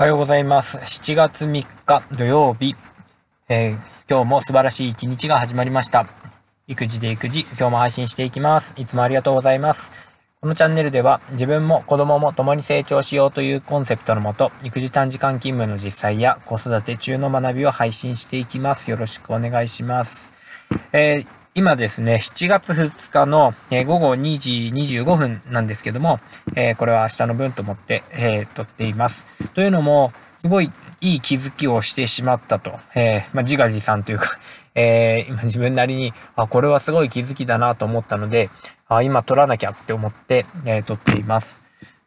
おはようございます。7月3日土曜日、えー今日も素晴らしい一日が始まりました。育児で育児、今日も配信していきます。いつもありがとうございます。このチャンネルでは自分も子供も共に成長しようというコンセプトのもと、育児短時間勤務の実際や子育て中の学びを配信していきます。よろしくお願いします。えー今ですね、7月2日の、え午後2時25分なんですけども、えこれは明日の分と思って、え撮っています。というのも、すごいいい気づきをしてしまったと、えーまあ、自画自賛というか、えー今自分なりに、あ、これはすごい気づきだなと思ったので、あ今撮らなきゃって思って、えー撮っています。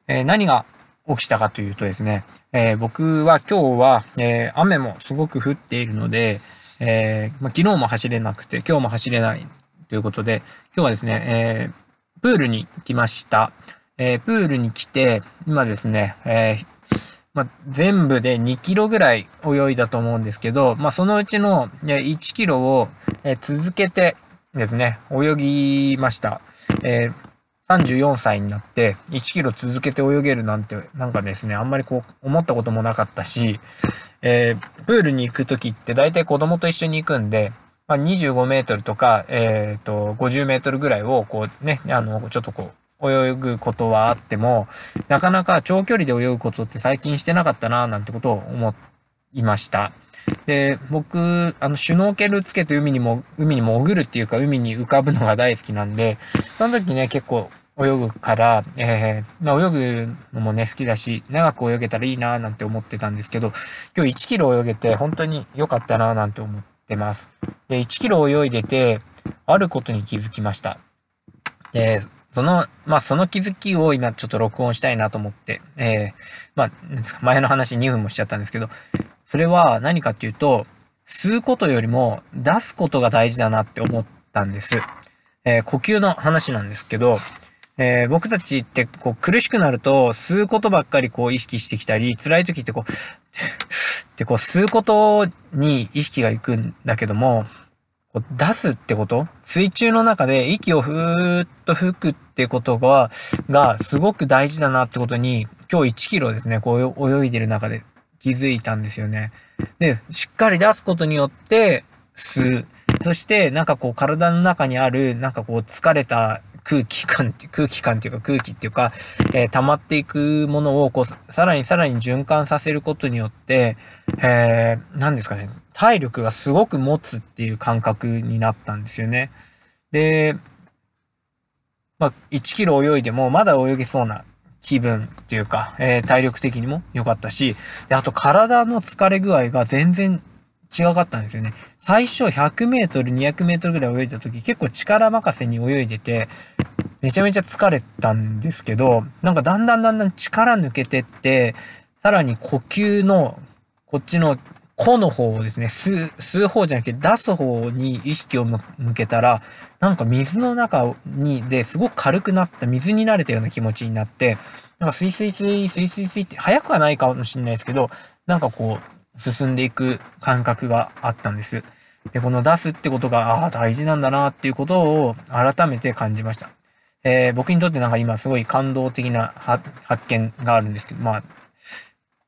え何が起きたかというとですね、え僕は今日は、え雨もすごく降っているので、えーまあ、昨日も走れなくて、今日も走れないということで、今日はですね、えープールに来ました。えープールに来て、今ですね、えまあ、全部で2キロぐらい泳いだと思うんですけど、まあ、そのうちの1キロをえ続けてですね、泳ぎました。えー34歳になって1キロ続けて泳げるなんてなんかですねあんまりこう思ったこともなかったし、えープールに行く時って大体子供と一緒に行くんで、まあ、25メートルとか、えー、と50メートルぐらいをこうねあのちょっとこう泳ぐことはあってもなかなか長距離で泳ぐことって最近してなかったななんてことを思いました。で、僕、あの、シュノーケルつけて海にも、海に潜るっていうか、海に浮かぶのが大好きなんで、その時ね、結構泳ぐから、えー、まあ、泳ぐのもね、好きだし、長く泳げたらいいななんて思ってたんですけど、今日1キロ泳げて本当に良かったななんて思ってます。で、1キロ泳いでて、あることに気づきました。で、その、まあ、その気づきを今ちょっと録音したいなと思って、えー、まあ、前の話2分もしちゃったんですけど、それは何かっていうと、吸うことよりも出すことが大事だなって思ったんです。えー呼吸の話なんですけど、えー僕たちってこう苦しくなると吸うことばっかりこう意識してきたり、辛い時ってこう、ってこう吸うことに意識がいくんだけども、こう出すってこと？水中の中で息をふーっと吹くってことが、がすごく大事だなってことに、今日1キロですね、こう泳いでる中で気づいたんですよね。で、しっかり出すことによって吸う。そして、なんかこう体の中にある、なんかこう疲れた空気感って、空気感っていうか空気っていうか、えー溜まっていくものをこう、さらにさらに循環させることによって、えー、何ですかね、体力がすごく持つっていう感覚になったんですよね。で、まあ、1キロ泳いでもまだ泳げそうな気分っていうか、えー体力的にも良かったし、で、あと体の疲れ具合が全然違かったんですよね。最初100メートル、200メートルぐらい泳いだ時結構力任せに泳いでて、めちゃめちゃ疲れたんですけど、なんかだんだんだんだん力抜けてって、さらに呼吸の、こっちの、個の方をですね、吸う、吸う方じゃなくて出す方に意識を向けたら、なんか水の中に、ですごく軽くなった、水に慣れたような気持ちになって、なんかスイスイスイスイスイスイって、早くはないかもしれないですけど、なんかこう、進んでいく感覚があったんです。で、この出すってことが、ああ、大事なんだなっていうことを改めて感じました。えー僕にとってなんか今すごい感動的な発見があるんですけど、まあ、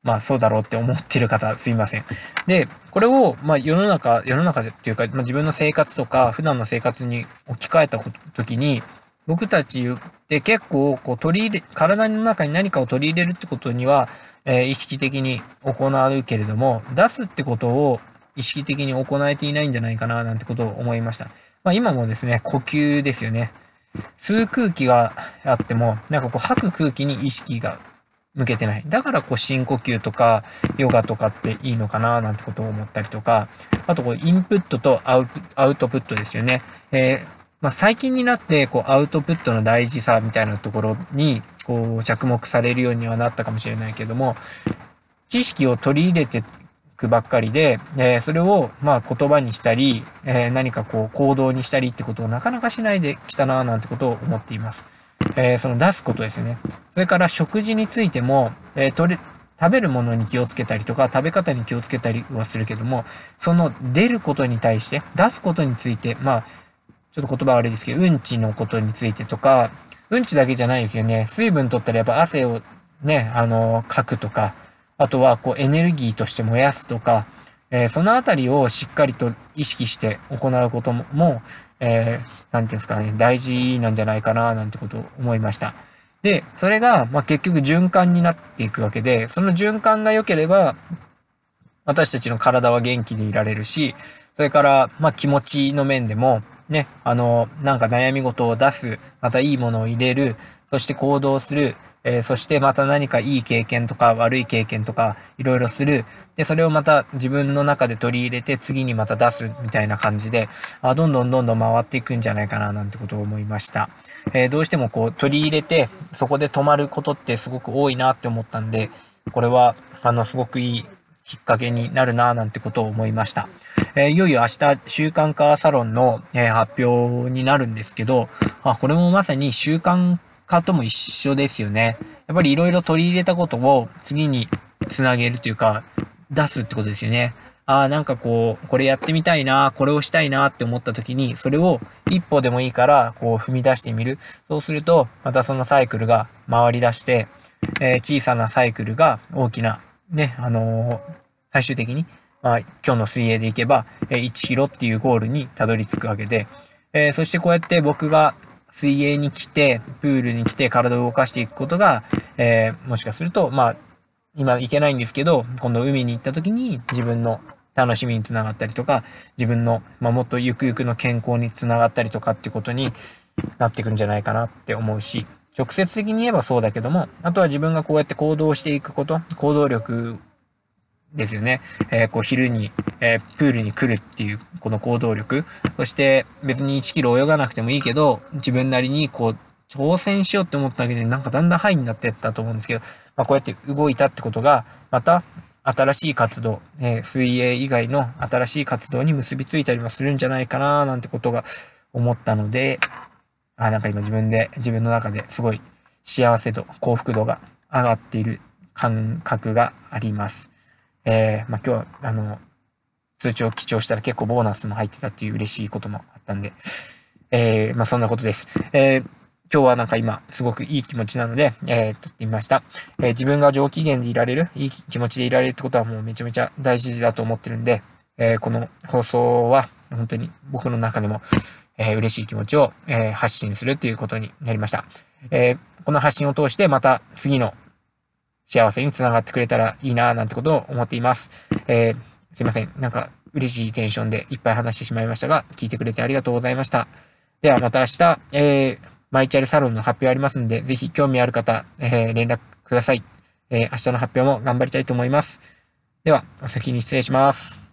まあそうだろうって思ってる方すいません。で、これを、まあ世の中、世の中っていうか、まあ、自分の生活とか普段の生活に置き換えた時に、僕たちって結構こう取り入れ、体の中に何かを取り入れるってことには、えー意識的に行うけれども、出すってことを意識的に行えていないんじゃないかななんてことを思いました。まあ今もですね、呼吸ですよね。吸う空気があっても、なんかこう吐く空気に意識が向けてない。だからこう深呼吸とかヨガとかっていいのかななんてことを思ったりとか、あとこうインプットとアウアウトプットですよね。えーまあ、最近になってこうアウトプットの大事さみたいなところにこう着目されるようにはなったかもしれないけども、知識を取り入れていくばっかりで、えーそれをまあ言葉にしたり、えー何かこう行動にしたりってことをなかなかしないできたななんてことを思っています。えーその出すことですよね。それから食事についても、えー食べるものに気をつけたりとか、食べ方に気をつけたりはするけども、その出ることに対して、出すことについて、まあ、ちょっと言葉悪いですけど、うんちのことについてとか、うんちだけじゃないですよね。水分取ったらやっぱ汗をね、あの、かくとか、あとはこうエネルギーとして燃やすとか、えー、そのあたりをしっかりと意識して行うことも、もえー、ていうんですかね、大事なんじゃないかな、なんてことを思いました。で、それが、ま、結局循環になっていくわけで、その循環が良ければ、私たちの体は元気でいられるし、それから、ま、気持ちの面でも、ね、あの、なんか悩み事を出す、またいいものを入れる、そして行動する、えー、そしてまた何かいい経験とか悪い経験とかいろいろする。で、それをまた自分の中で取り入れて次にまた出すみたいな感じで、あどんどんどんどん回っていくんじゃないかななんてことを思いました。えー、どうしてもこう取り入れてそこで止まることってすごく多いなって思ったんで、これはあのすごくいいきっかけになるななんてことを思いました。えー、いよいよ明日習慣化サロンの、えー、発表になるんですけど、あ、これもまさに習慣化とも一緒ですよね。やっぱりいろいろ取り入れたことを次につなげるというか、出すってことですよね。ああ、なんかこう、これやってみたいな、これをしたいなって思った時に、それを一歩でもいいから、こう踏み出してみる。そうすると、またそのサイクルが回り出して、えー、小さなサイクルが大きな、ね、あのー、最終的に、まあ、今日の水泳でいけば、え、1キロっていうゴールにたどり着くわけで、えそしてこうやって僕が水泳に来て、プールに来て体を動かしていくことが、えー、もしかすると、まあ、今行けないんですけど、今度海に行った時に自分の楽しみにつながったりとか、自分の、まあ、もっとゆくゆくの健康につながったりとかってことになってくるんじゃないかなって思うし、直接的に言えばそうだけども、あとは自分がこうやって行動していくこと、行動力ですよね。えー、こう昼に、えー、プールに来るっていうこの行動力。そして別に1キロ泳がなくてもいいけど、自分なりにこう挑戦しようって思っただけでなんかだんだんハイになってったと思うんですけど、まあ、こうやって動いたってことが、また新しい活動、えー、水泳以外の新しい活動に結びついたりもするんじゃないかななんてことが思ったので、あ、なんか今自分で、自分の中ですごい幸せ度、幸福度が上がっている感覚があります。えー、まあ、今日は、あの、通知を記帳したら結構ボーナスも入ってたっていう嬉しいこともあったんで、えー、まあ、そんなことです。えー、今日はなんか今、すごくいい気持ちなので、えー、撮ってみました。えー、自分が上機嫌でいられる、いい気持ちでいられるってことはもうめちゃめちゃ大事だと思ってるんで、えー、この放送は本当に僕の中でも、えー、嬉しい気持ちを、えー、発信するっていうことになりました。えー、この発信を通してまた次の幸せにつながってくれたらいいななんてことを思っています。えー、すいません。なんか嬉しいテンションでいっぱい話してしまいましたが、聞いてくれてありがとうございました。ではまた明日、えー、マイチャルサロンの発表ありますので、ぜひ興味ある方、えー、連絡ください。えー、明日の発表も頑張りたいと思います。では、お先に失礼します。